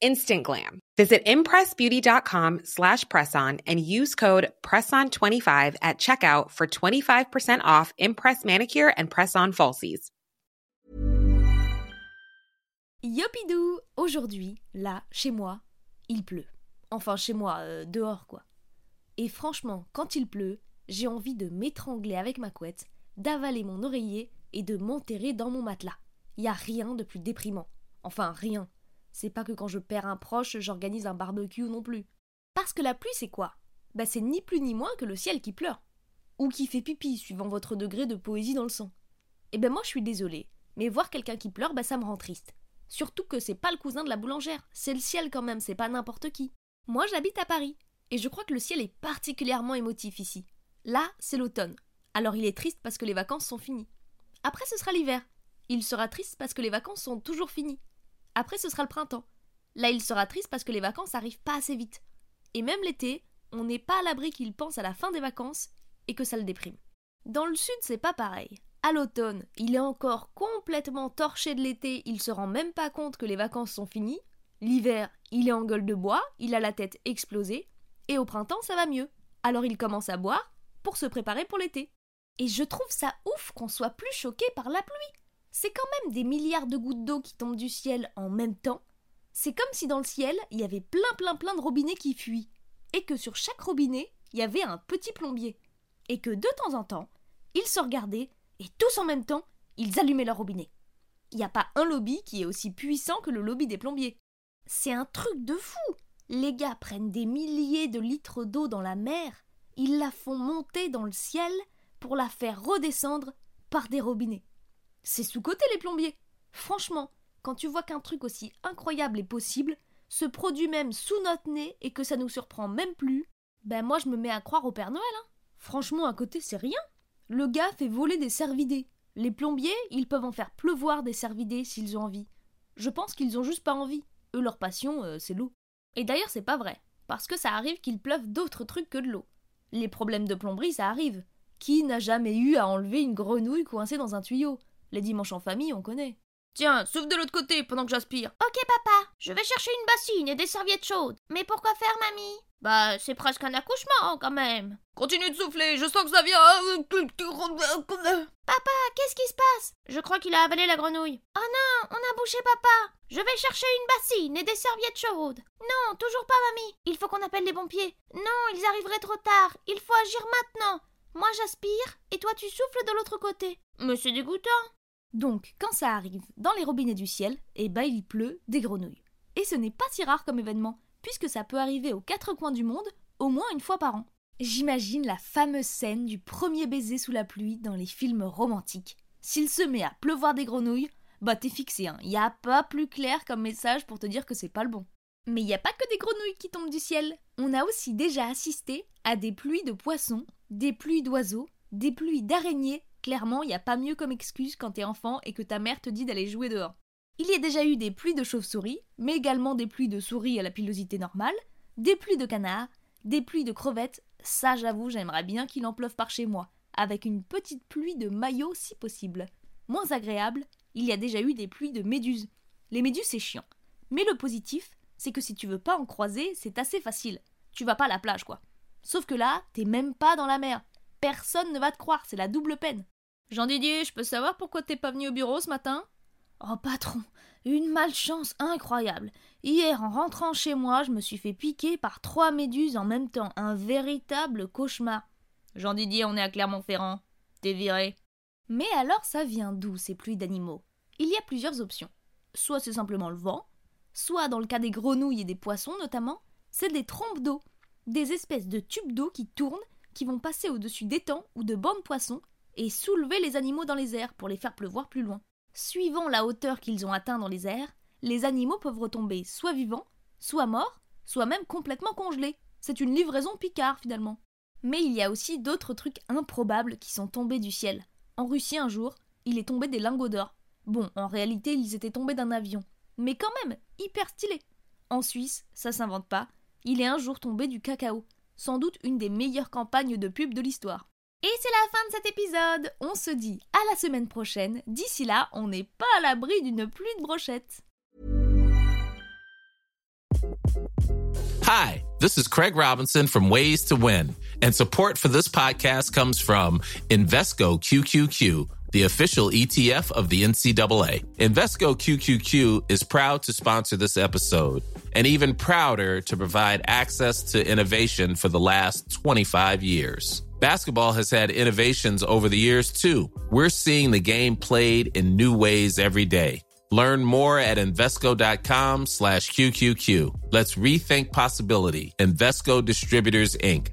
Instant glam. Visit impressbeauty.com slash presson and use code PRESSON25 at checkout for 25% off Impress Manicure and Press-On Falsies. Yopidou Aujourd'hui, là, chez moi, il pleut. Enfin, chez moi, euh, dehors, quoi. Et franchement, quand il pleut, j'ai envie de m'étrangler avec ma couette, d'avaler mon oreiller et de m'enterrer dans mon matelas. Y a rien de plus déprimant. Enfin, rien. C'est pas que quand je perds un proche, j'organise un barbecue non plus. Parce que la pluie, c'est quoi? Bah, c'est ni plus ni moins que le ciel qui pleure. Ou qui fait pipi, suivant votre degré de poésie dans le sang. Eh ben, moi, je suis désolée. Mais voir quelqu'un qui pleure, bah, ça me rend triste. Surtout que c'est pas le cousin de la boulangère. C'est le ciel quand même, c'est pas n'importe qui. Moi, j'habite à Paris. Et je crois que le ciel est particulièrement émotif ici. Là, c'est l'automne. Alors il est triste parce que les vacances sont finies. Après, ce sera l'hiver. Il sera triste parce que les vacances sont toujours finies. Après, ce sera le printemps. Là, il sera triste parce que les vacances arrivent pas assez vite. Et même l'été, on n'est pas à l'abri qu'il pense à la fin des vacances et que ça le déprime. Dans le sud, c'est pas pareil. À l'automne, il est encore complètement torché de l'été, il se rend même pas compte que les vacances sont finies. L'hiver, il est en gueule de bois, il a la tête explosée. Et au printemps, ça va mieux. Alors il commence à boire pour se préparer pour l'été. Et je trouve ça ouf qu'on soit plus choqué par la pluie. C'est quand même des milliards de gouttes d'eau qui tombent du ciel en même temps. C'est comme si dans le ciel, il y avait plein plein plein de robinets qui fuient. Et que sur chaque robinet, il y avait un petit plombier. Et que de temps en temps, ils se regardaient et tous en même temps, ils allumaient leur robinet. Il n'y a pas un lobby qui est aussi puissant que le lobby des plombiers. C'est un truc de fou. Les gars prennent des milliers de litres d'eau dans la mer, ils la font monter dans le ciel pour la faire redescendre par des robinets. C'est sous-côté les plombiers. Franchement, quand tu vois qu'un truc aussi incroyable est possible, se produit même sous notre nez et que ça nous surprend même plus, ben moi je me mets à croire au Père Noël. Hein. Franchement, à côté, c'est rien. Le gars fait voler des cervidés. Les plombiers, ils peuvent en faire pleuvoir des cervidés s'ils ont envie. Je pense qu'ils ont juste pas envie. Eux, leur passion, euh, c'est l'eau. Et d'ailleurs, c'est pas vrai, parce que ça arrive qu'il pleuve d'autres trucs que de l'eau. Les problèmes de plomberie, ça arrive. Qui n'a jamais eu à enlever une grenouille coincée dans un tuyau? Les dimanches en famille, on connaît. Tiens, souffle de l'autre côté pendant que j'aspire. Ok, papa, je vais chercher une bassine et des serviettes chaudes. Mais pourquoi faire, mamie? Bah, c'est presque un accouchement, quand même. Continue de souffler, je sens que ça vient. Papa, qu'est-ce qui se passe? Je crois qu'il a avalé la grenouille. Oh non, on a bouché papa. Je vais chercher une bassine et des serviettes chaudes. Non, toujours pas, mamie. Il faut qu'on appelle les pompiers. Non, ils arriveraient trop tard. Il faut agir maintenant. Moi, j'aspire et toi, tu souffles de l'autre côté. Mais c'est dégoûtant. Donc, quand ça arrive dans les robinets du ciel, eh ben il pleut des grenouilles. Et ce n'est pas si rare comme événement, puisque ça peut arriver aux quatre coins du monde, au moins une fois par an. J'imagine la fameuse scène du premier baiser sous la pluie dans les films romantiques. S'il se met à pleuvoir des grenouilles, bah t'es fixé, hein. Y a pas plus clair comme message pour te dire que c'est pas le bon. Mais il n'y a pas que des grenouilles qui tombent du ciel. On a aussi déjà assisté à des pluies de poissons, des pluies d'oiseaux, des pluies d'araignées. Clairement, il n'y a pas mieux comme excuse quand t'es enfant et que ta mère te dit d'aller jouer dehors. Il y a déjà eu des pluies de chauves-souris, mais également des pluies de souris à la pilosité normale, Des pluies de canards, des pluies de crevettes, ça j'avoue j'aimerais bien qu'il en pleuve par chez moi, avec une petite pluie de maillots si possible. Moins agréable, il y a déjà eu des pluies de méduses. Les méduses c'est chiant. Mais le positif, c'est que si tu veux pas en croiser, c'est assez facile. Tu vas pas à la plage quoi. Sauf que là, t'es même pas dans la mer. Personne ne va te croire, c'est la double peine. Jean Didier, je peux savoir pourquoi t'es pas venu au bureau ce matin? Oh patron, une malchance incroyable. Hier, en rentrant chez moi, je me suis fait piquer par trois méduses en même temps. Un véritable cauchemar. Jean Didier, on est à Clermont-Ferrand. T'es viré. Mais alors, ça vient d'où ces pluies d'animaux? Il y a plusieurs options. Soit c'est simplement le vent, soit dans le cas des grenouilles et des poissons notamment, c'est des trompes d'eau, des espèces de tubes d'eau qui tournent, qui vont passer au-dessus d'étangs ou de bancs de poissons et soulever les animaux dans les airs pour les faire pleuvoir plus loin. Suivant la hauteur qu'ils ont atteint dans les airs, les animaux peuvent retomber soit vivants, soit morts, soit même complètement congelés. C'est une livraison Picard finalement. Mais il y a aussi d'autres trucs improbables qui sont tombés du ciel. En Russie un jour, il est tombé des lingots d'or. Bon, en réalité, ils étaient tombés d'un avion. Mais quand même, hyper stylé. En Suisse, ça s'invente pas, il est un jour tombé du cacao. Sans doute une des meilleures campagnes de pub de l'histoire. Et c'est la fin de cet épisode. On se dit à la semaine prochaine. D'ici là, on n'est pas à l'abri d'une pluie de brochettes. Hi, this is Craig Robinson from Ways to Win, and support for this podcast comes from Invesco QQQ, the official ETF of the NCAA. Invesco QQQ is proud to sponsor this episode and even prouder to provide access to innovation for the last 25 years. Basketball has had innovations over the years too. We're seeing the game played in new ways every day. Learn more at Invesco.com slash QQQ. Let's rethink possibility. Invesco Distributors, Inc.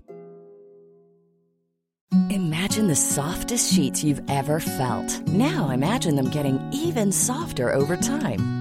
Imagine the softest sheets you've ever felt. Now imagine them getting even softer over time.